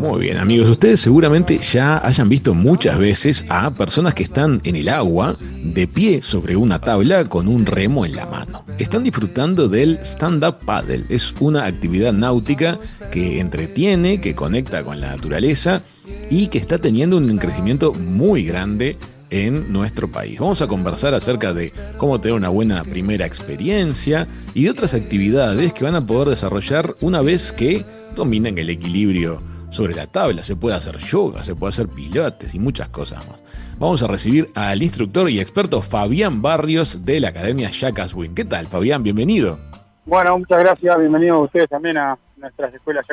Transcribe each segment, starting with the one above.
Muy bien, amigos, ustedes seguramente ya hayan visto muchas veces a personas que están en el agua, de pie sobre una tabla con un remo en la mano. Están disfrutando del stand-up paddle. Es una actividad náutica que entretiene, que conecta con la naturaleza y que está teniendo un crecimiento muy grande en nuestro país. Vamos a conversar acerca de cómo tener una buena primera experiencia y de otras actividades que van a poder desarrollar una vez que dominen el equilibrio sobre la tabla, se puede hacer yoga, se puede hacer pilotes y muchas cosas más. Vamos a recibir al instructor y experto Fabián Barrios de la Academia Jackas Win. ¿Qué tal, Fabián? Bienvenido. Bueno, muchas gracias. Bienvenidos ustedes también a nuestras escuelas.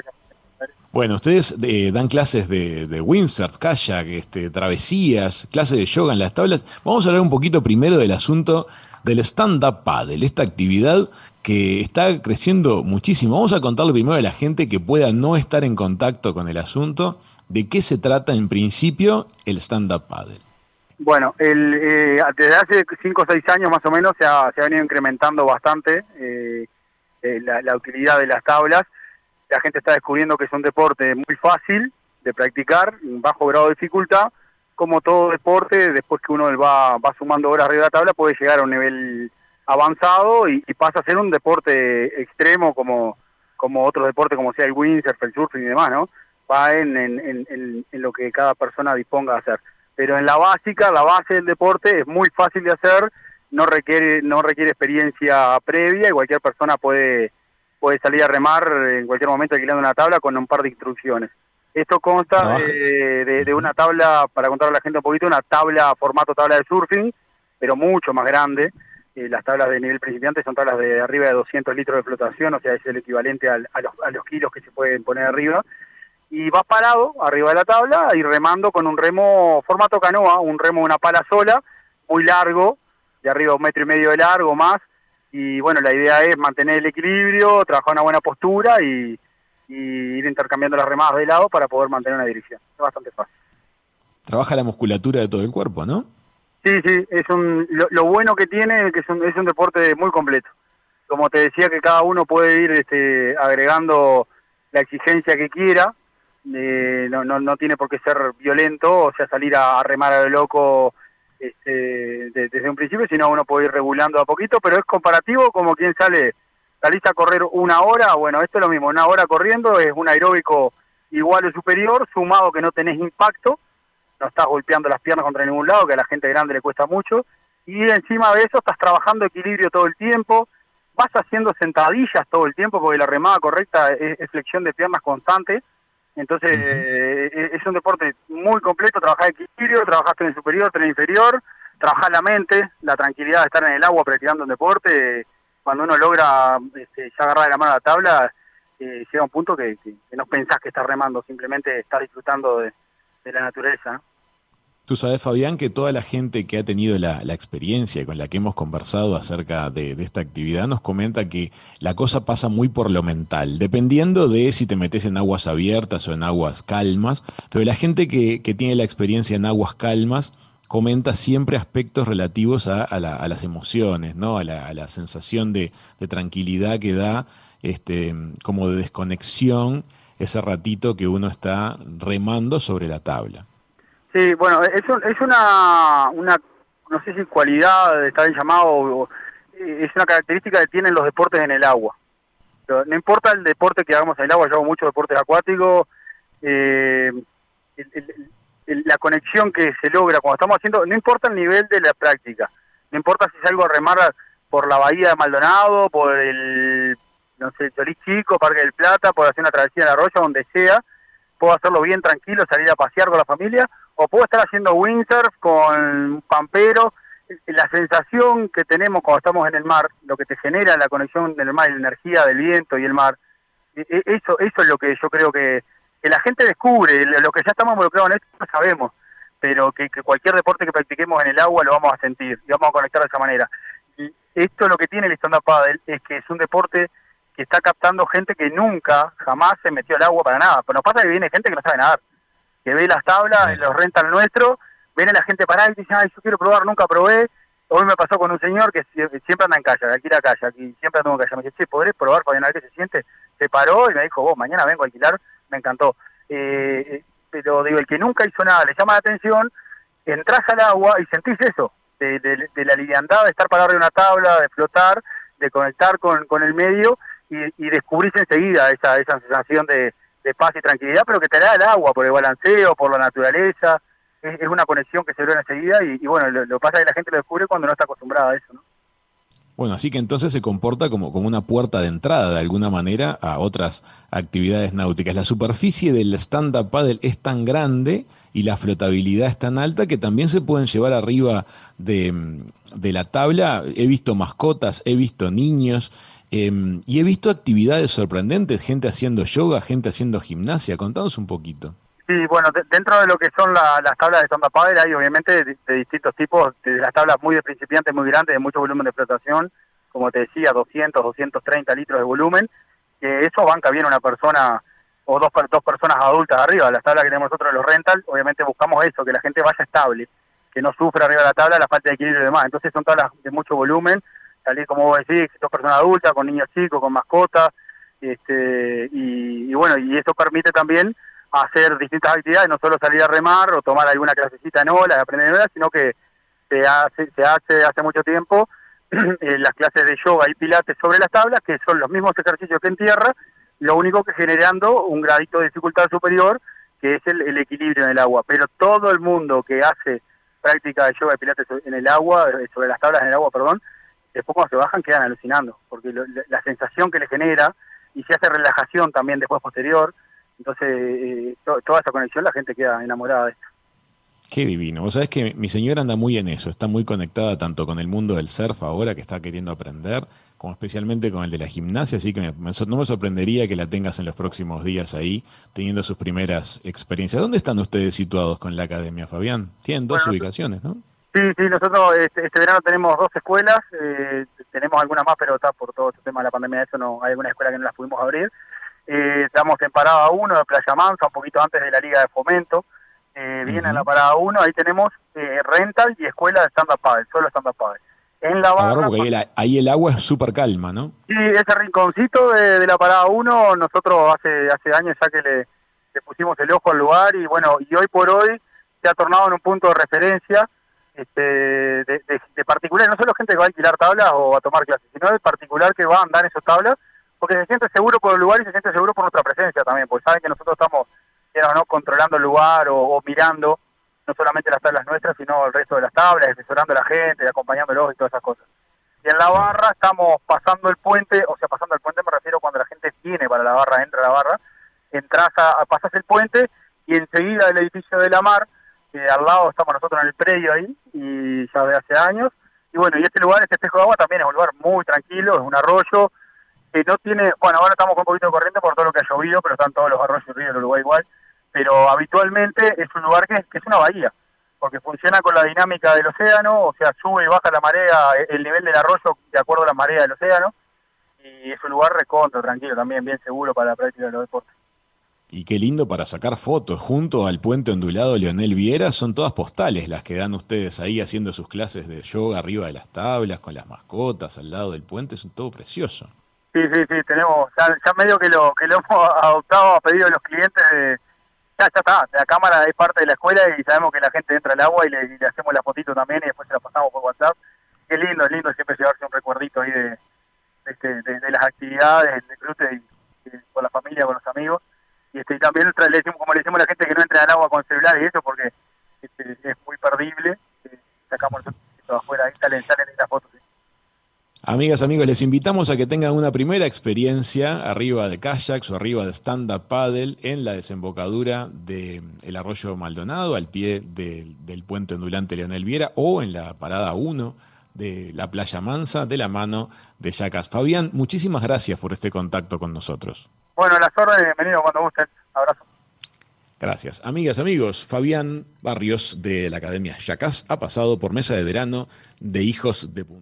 Bueno, ustedes eh, dan clases de, de, windsurf, kayak, este, travesías, clases de yoga en las tablas. Vamos a hablar un poquito primero del asunto del stand-up paddle, esta actividad que está creciendo muchísimo. Vamos a contarle primero a la gente que pueda no estar en contacto con el asunto, de qué se trata en principio el stand-up paddle. Bueno, el, eh, desde hace 5 o 6 años más o menos se ha, venido incrementando bastante eh, eh, la, la, utilidad de las tablas. La gente está descubriendo que es un deporte muy fácil de practicar, bajo grado de dificultad. Como todo deporte, después que uno va, va sumando horas arriba de la tabla, puede llegar a un nivel avanzado y, y, pasa a ser un deporte extremo como, como otros deportes como sea el windsurf, el surfing y demás, ¿no? Va en, en, en, en, lo que cada persona disponga a hacer. Pero en la básica, la base del deporte es muy fácil de hacer, no requiere, no requiere experiencia previa y cualquier persona puede, puede salir a remar en cualquier momento alquilando una tabla con un par de instrucciones. Esto consta de, de, de, una tabla, para contarle a la gente un poquito, una tabla, formato tabla de surfing, pero mucho más grande, eh, las tablas de nivel principiante son tablas de arriba de 200 litros de flotación, o sea, es el equivalente al, a, los, a, los, kilos que se pueden poner arriba. Y vas parado arriba de la tabla y remando con un remo formato canoa, un remo de una pala sola, muy largo, de arriba un metro y medio de largo más. Y bueno, la idea es mantener el equilibrio, trabajar una buena postura y, y ir intercambiando las remadas de lado para poder mantener una dirección. Es bastante fácil. Trabaja la musculatura de todo el cuerpo, ¿no? Sí, sí, es un, lo, lo, bueno que tiene es que es un, es un deporte muy completo. Como te decía que cada uno puede ir este, agregando la exigencia que quiera, eh, no, no, no tiene por qué ser violento, o sea, salir a, a remar a lo loco este, de, desde un principio, sino uno puede ir regulando a poquito, pero es comparativo como quien sale, salís a correr una hora, bueno, esto es lo mismo, una hora corriendo es un aeróbico igual o superior, sumado que no tenés impacto, no estás golpeando las piernas contra ningún lado, que a la gente grande le cuesta mucho, y encima de eso estás trabajando equilibrio todo el tiempo, vas haciendo sentadillas todo el tiempo, porque la remada correcta es, es flexión de piernas constante, entonces uh -huh. eh, es un deporte muy completo, trabajar equilibrio, trabajar tren superior, tren inferior, trabajar la mente, la tranquilidad de estar en el agua practicando un deporte, cuando uno logra este, ya agarrar de la mano la tabla, eh, llega un punto que, que, que, no pensás que estás remando, simplemente estás disfrutando de, de la naturaleza. Tú sabes, Fabián, que toda la gente que ha tenido la, la experiencia con la que hemos conversado acerca de, de, esta actividad nos comenta que la cosa pasa muy por lo mental, dependiendo de si te metes en aguas abiertas o en aguas calmas, pero la gente que, que tiene la experiencia en aguas calmas comenta siempre aspectos relativos a, la, a las emociones, ¿no? a, la, a la sensación de, tranquilidad que da, este, como de desconexión, ese ratito que uno está remando sobre la tabla. Sí, bueno, es, un, es una, una, no sé si cualidad, está bien llamado, o, es una característica que tienen los deportes en el agua. No importa el deporte que hagamos en el agua, yo hago muchos deportes acuáticos, eh, el, la conexión que se logra cuando estamos haciendo, no importa el nivel de la práctica, no importa si salgo a remar por la bahía de Maldonado, por el, no sé, Cholí Chico, Parque del Plata, por hacer una travesía en la arroyo, donde sea, puedo hacerlo bien tranquilo, salir a pasear con la familia, o puedo estar haciendo windsurf con pampero, la sensación que tenemos cuando estamos en el mar, lo que te genera la conexión del mar, la energía del viento y el mar, eso, eso es lo que yo creo que, que la gente descubre, lo que ya estamos involucrados en esto no sabemos, pero que, que, cualquier deporte que practiquemos en el agua lo vamos a sentir y vamos a conectar de esa manera. Y esto lo que tiene el stand-up paddle es que es un deporte que está captando gente que nunca, jamás se metió al agua para nada. Pero nos pasa que viene gente que no sabe nadar que ve las tablas, los rentan nuestro, ven a la gente parada y dicen, ay, yo quiero probar, nunca probé. Hoy me pasó con un señor que siempre anda en calle, aquí la calle, aquí siempre anda en calle. Me dice, che, ¿podré probar para ver qué se siente? Se paró y me dijo, vos, mañana vengo a alquilar, me encantó. eh, pero digo, el que nunca hizo nada, le llama la atención, entras al agua y sentís eso, de, de, la liviandad, de estar parado de una tabla, de flotar, de conectar con, el medio y, y descubrís enseguida esa, esa sensación de paz y tranquilidad, pero que te da el agua por el balanceo, por la naturaleza, es, una conexión que se logra enseguida y, y bueno, lo, pasa que la gente lo descubre cuando no está acostumbrada a eso, ¿no? Bueno, así que entonces se comporta como, como una puerta de entrada de alguna manera a otras actividades náuticas. La superficie del stand-up paddle es tan grande y la flotabilidad es tan alta que también se pueden llevar arriba de, de la tabla. He visto mascotas, he visto niños eh, y he visto actividades sorprendentes, gente haciendo yoga, gente haciendo gimnasia. Contanos un poquito. Sí, bueno, dentro de lo que son las tablas de sonda paddle hay obviamente de, distintos tipos, de las tablas muy de principiantes, muy grandes, de mucho volumen de flotación, como te decía, 200, 230 litros de volumen, que eso banca bien una persona o dos, dos personas adultas arriba. Las tablas que tenemos nosotros los rental, obviamente buscamos eso, que la gente vaya estable, que no sufra arriba de la tabla la falta de equilibrio y demás. Entonces son tablas de mucho volumen, tal como vos decís, dos personas adultas, con niños chicos, con mascotas, este, y, y bueno, y eso permite también hacer distintas actividades, no solo salir a remar o tomar alguna clasecita en ola, aprender en ola, sino que se hace, se hace hace mucho tiempo eh, las clases de yoga y pilates sobre las tablas, que son los mismos ejercicios que en tierra, lo único que generando un gradito de dificultad superior, que es el, equilibrio en el agua. Pero todo el mundo que hace práctica de yoga y pilates en el agua, eh, sobre las tablas en el agua, perdón, después cuando se bajan quedan alucinando, porque la sensación que le genera, y se hace relajación también después posterior, entonces, eh, toda esa conexión la gente queda enamorada de esto. Qué divino. Vos sabés que mi señora anda muy en eso, está muy conectada tanto con el mundo del surf ahora que está queriendo aprender, como especialmente con el de la gimnasia, así que no me sorprendería que la tengas en los próximos días ahí, teniendo sus primeras experiencias. ¿Dónde están ustedes situados con la academia, Fabián? Tienen dos ubicaciones, ¿no? Sí, sí, nosotros este, este verano tenemos dos escuelas, eh, tenemos algunas más, pero está por todo este tema de la pandemia, eso no hay alguna escuela que no las pudimos abrir. Eh, estamos en parada 1 de Playa Mansa, un poquito antes de la Liga de Fomento. Eh, Viene en la parada 1, ahí tenemos eh, rental y escuela de stand-up paddle, solo stand-up paddle. En la barra... ahí, el, agua es súper calma, ¿no? Sí, ese rinconcito de, la parada 1, nosotros hace hace años ya que le, pusimos el ojo al lugar y bueno, y hoy por hoy se ha tornado en un punto de referencia este, de, de, particular, no solo gente que va a alquilar tablas o a tomar clases, sino de particular que va a andar en esas tablas porque se siente seguro por el lugar y se siente seguro por nuestra presencia también, porque saben que nosotros estamos no controlando el lugar o, mirando no solamente las tablas nuestras, sino el resto de las tablas, asesorando a la gente, acompañándolos y todas esas cosas. Y en la barra estamos pasando el puente, o sea, pasando el puente me refiero cuando la gente viene para la barra, entra a la barra, entras a, pasas el puente y enseguida el edificio de la mar, eh, al lado estamos nosotros en el predio ahí, y ya de hace años, y bueno, y este lugar, este espejo de agua también es un lugar muy tranquilo, es un arroyo, que no tiene, bueno, ahora estamos con un poquito de corriente por todo lo que ha llovido, pero están todos los arroyos y ríos del Uruguay igual, pero habitualmente es un lugar que, es una bahía, porque funciona con la dinámica del océano, o sea, sube y baja la marea, el nivel del arroyo de acuerdo a la marea del océano, y es un lugar reconto, tranquilo, también bien seguro para la práctica de los deportes. Y qué lindo para sacar fotos. Junto al puente ondulado Leonel Viera son todas postales las que dan ustedes ahí haciendo sus clases de yoga arriba de las tablas, con las mascotas al lado del puente. Es todo precioso. Sí, sí, sí, tenemos, ya, medio que lo que lo hemos adoptado a pedido de los clientes, ya, ya está, la cámara es parte de la escuela y sabemos que la gente entra al agua y le, hacemos la fotito también y después se la pasamos por WhatsApp. Qué lindo, es lindo siempre llevarse un recuerdito ahí de, este, de, las actividades, el disfrute con la familia, con los amigos. Y, este, también le decimos, como le decimos a la gente que no entre al agua con celular y eso porque este, es muy perdible, eh, sacamos el afuera, ahí salen, salen. Amigas, amigos, les invitamos a que tengan una primera experiencia arriba de kayaks o arriba de stand-up paddle en la desembocadura del arroyo Maldonado, al pie del puente ondulante Leonel Viera o en la parada 1 de la playa Mansa de la mano de Yacas. Fabián, muchísimas gracias por este contacto con nosotros. Bueno, las órdenes, bienvenido cuando gusten. Abrazo. Gracias. Amigas, amigos, Fabián Barrios de la Academia Yacas ha pasado por mesa de verano de Hijos de Punta.